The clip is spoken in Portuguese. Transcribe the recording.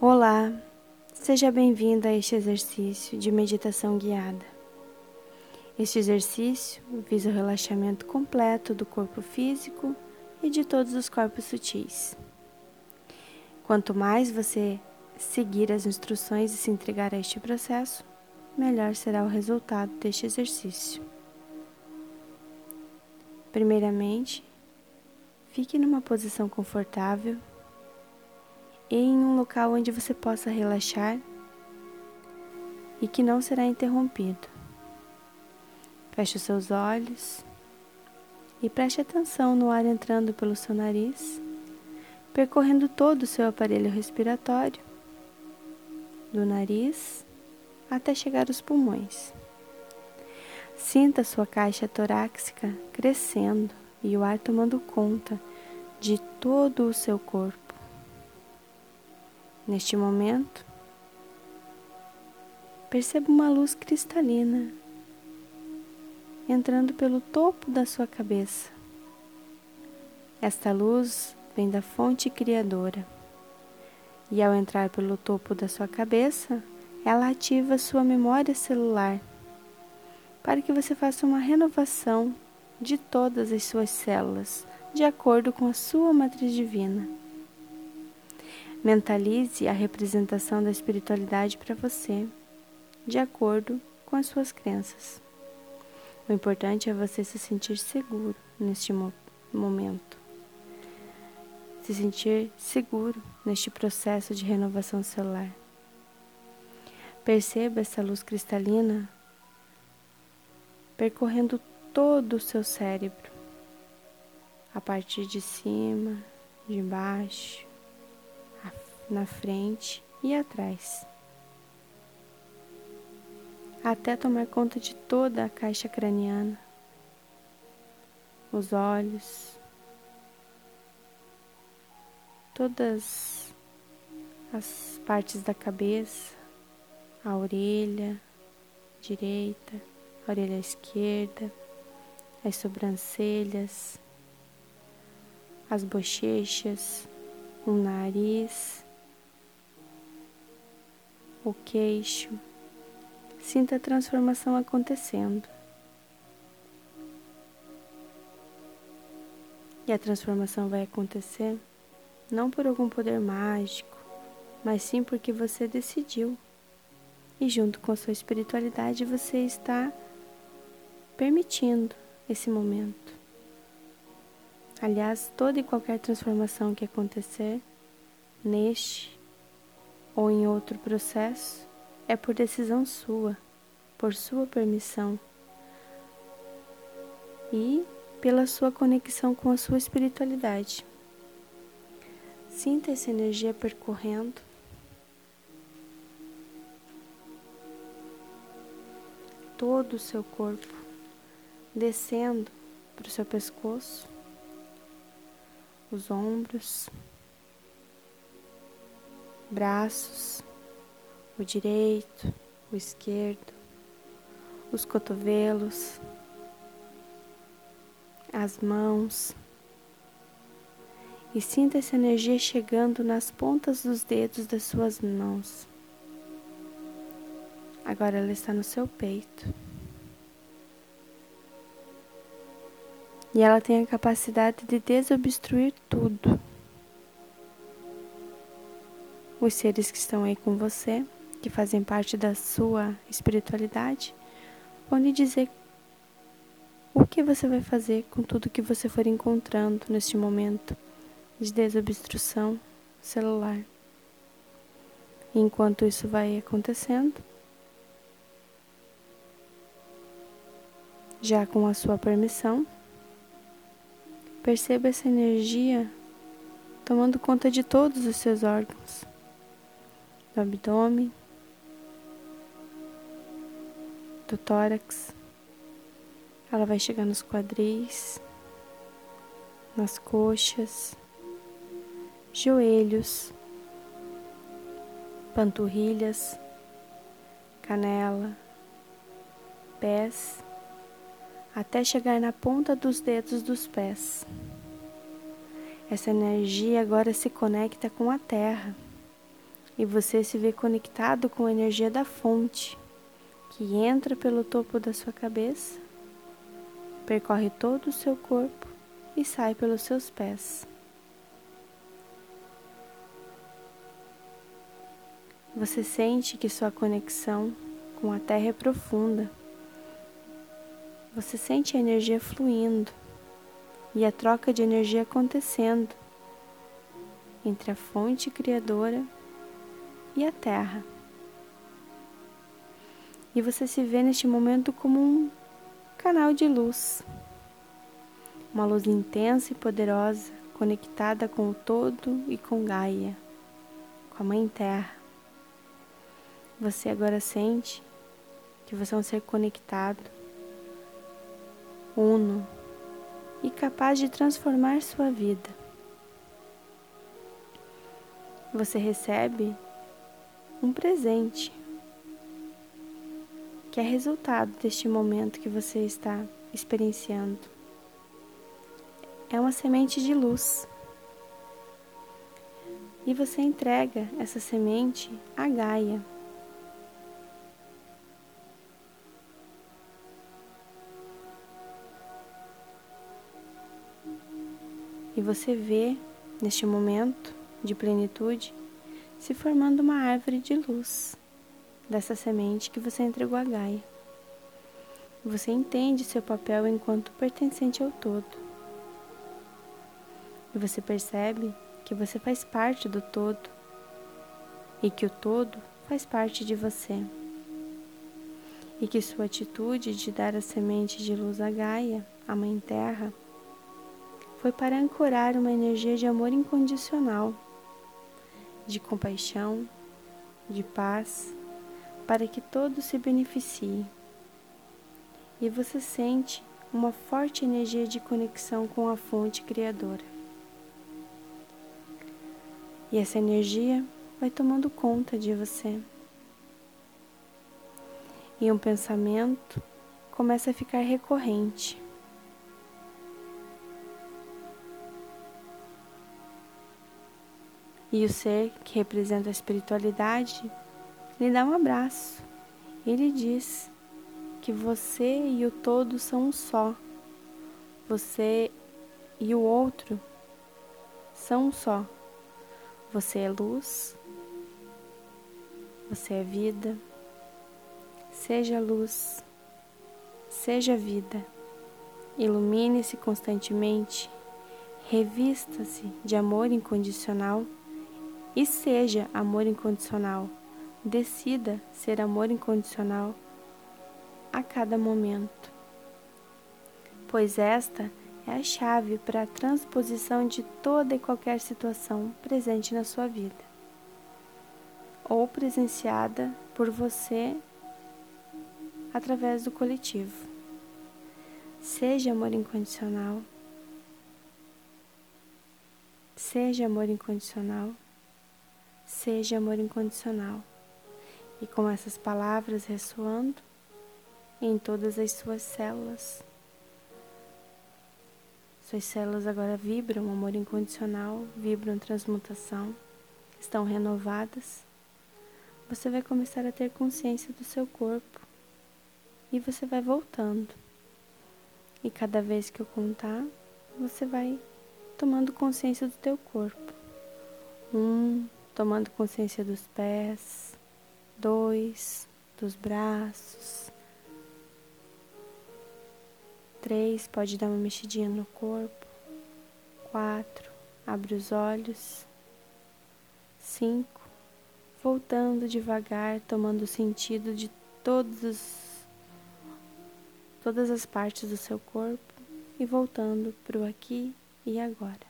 Olá, seja bem-vindo a este exercício de meditação guiada. Este exercício visa o relaxamento completo do corpo físico e de todos os corpos sutis. Quanto mais você seguir as instruções e se entregar a este processo, melhor será o resultado deste exercício. Primeiramente, fique numa posição confortável em um local onde você possa relaxar e que não será interrompido. Feche os seus olhos e preste atenção no ar entrando pelo seu nariz, percorrendo todo o seu aparelho respiratório, do nariz até chegar aos pulmões. Sinta sua caixa torácica crescendo e o ar tomando conta de todo o seu corpo. Neste momento, perceba uma luz cristalina entrando pelo topo da sua cabeça. Esta luz vem da fonte criadora e, ao entrar pelo topo da sua cabeça, ela ativa sua memória celular para que você faça uma renovação de todas as suas células de acordo com a sua matriz divina. Mentalize a representação da espiritualidade para você, de acordo com as suas crenças. O importante é você se sentir seguro neste mo momento. Se sentir seguro neste processo de renovação celular. Perceba essa luz cristalina percorrendo todo o seu cérebro, a partir de cima, de baixo, na frente e atrás, até tomar conta de toda a caixa craniana, os olhos, todas as partes da cabeça, a orelha direita, a orelha esquerda, as sobrancelhas, as bochechas, o nariz, o queixo. Sinta a transformação acontecendo. E a transformação vai acontecer não por algum poder mágico, mas sim porque você decidiu. E junto com a sua espiritualidade você está permitindo esse momento. Aliás, toda e qualquer transformação que acontecer neste ou em outro processo, é por decisão sua, por sua permissão e pela sua conexão com a sua espiritualidade. Sinta essa energia percorrendo todo o seu corpo, descendo para o seu pescoço, os ombros braços, o direito, o esquerdo, os cotovelos, as mãos. E sinta essa energia chegando nas pontas dos dedos das suas mãos. Agora ela está no seu peito. E ela tem a capacidade de desobstruir tudo os seres que estão aí com você, que fazem parte da sua espiritualidade, vão lhe dizer o que você vai fazer com tudo que você for encontrando neste momento de desobstrução celular. Enquanto isso vai acontecendo, já com a sua permissão, perceba essa energia tomando conta de todos os seus órgãos do abdômen, do tórax. Ela vai chegar nos quadris, nas coxas, joelhos, panturrilhas, canela, pés, até chegar na ponta dos dedos dos pés. Essa energia agora se conecta com a terra e você se vê conectado com a energia da fonte que entra pelo topo da sua cabeça, percorre todo o seu corpo e sai pelos seus pés. Você sente que sua conexão com a Terra é profunda. Você sente a energia fluindo e a troca de energia acontecendo entre a fonte criadora e a terra. E você se vê neste momento como um canal de luz, uma luz intensa e poderosa, conectada com o todo e com Gaia, com a Mãe Terra. Você agora sente que você é um ser conectado, uno e capaz de transformar sua vida. Você recebe um presente que é resultado deste momento que você está experienciando. É uma semente de luz. E você entrega essa semente à Gaia. E você vê, neste momento de plenitude, se formando uma árvore de luz dessa semente que você entregou a Gaia. Você entende seu papel enquanto pertencente ao todo. E você percebe que você faz parte do todo e que o todo faz parte de você. E que sua atitude de dar a semente de luz à Gaia, a Mãe Terra, foi para ancorar uma energia de amor incondicional de compaixão, de paz, para que todos se beneficiem. E você sente uma forte energia de conexão com a fonte criadora. E essa energia vai tomando conta de você. E um pensamento começa a ficar recorrente. E o ser que representa a espiritualidade lhe dá um abraço. Ele diz que você e o todo são um só. Você e o outro são um só. Você é luz, você é vida. Seja luz, seja vida. Ilumine-se constantemente, revista-se de amor incondicional e seja amor incondicional. Decida ser amor incondicional a cada momento, pois esta é a chave para a transposição de toda e qualquer situação presente na sua vida, ou presenciada por você através do coletivo. Seja amor incondicional. Seja amor incondicional. Seja amor incondicional. E com essas palavras ressoando em todas as suas células, suas células agora vibram amor incondicional, vibram transmutação, estão renovadas. Você vai começar a ter consciência do seu corpo e você vai voltando. E cada vez que eu contar, você vai tomando consciência do teu corpo. Um, tomando consciência dos pés, dois, dos braços. Três, pode dar uma mexidinha no corpo. Quatro, abre os olhos. Cinco, voltando devagar, tomando sentido de todos, todas as partes do seu corpo e voltando para o aqui e agora.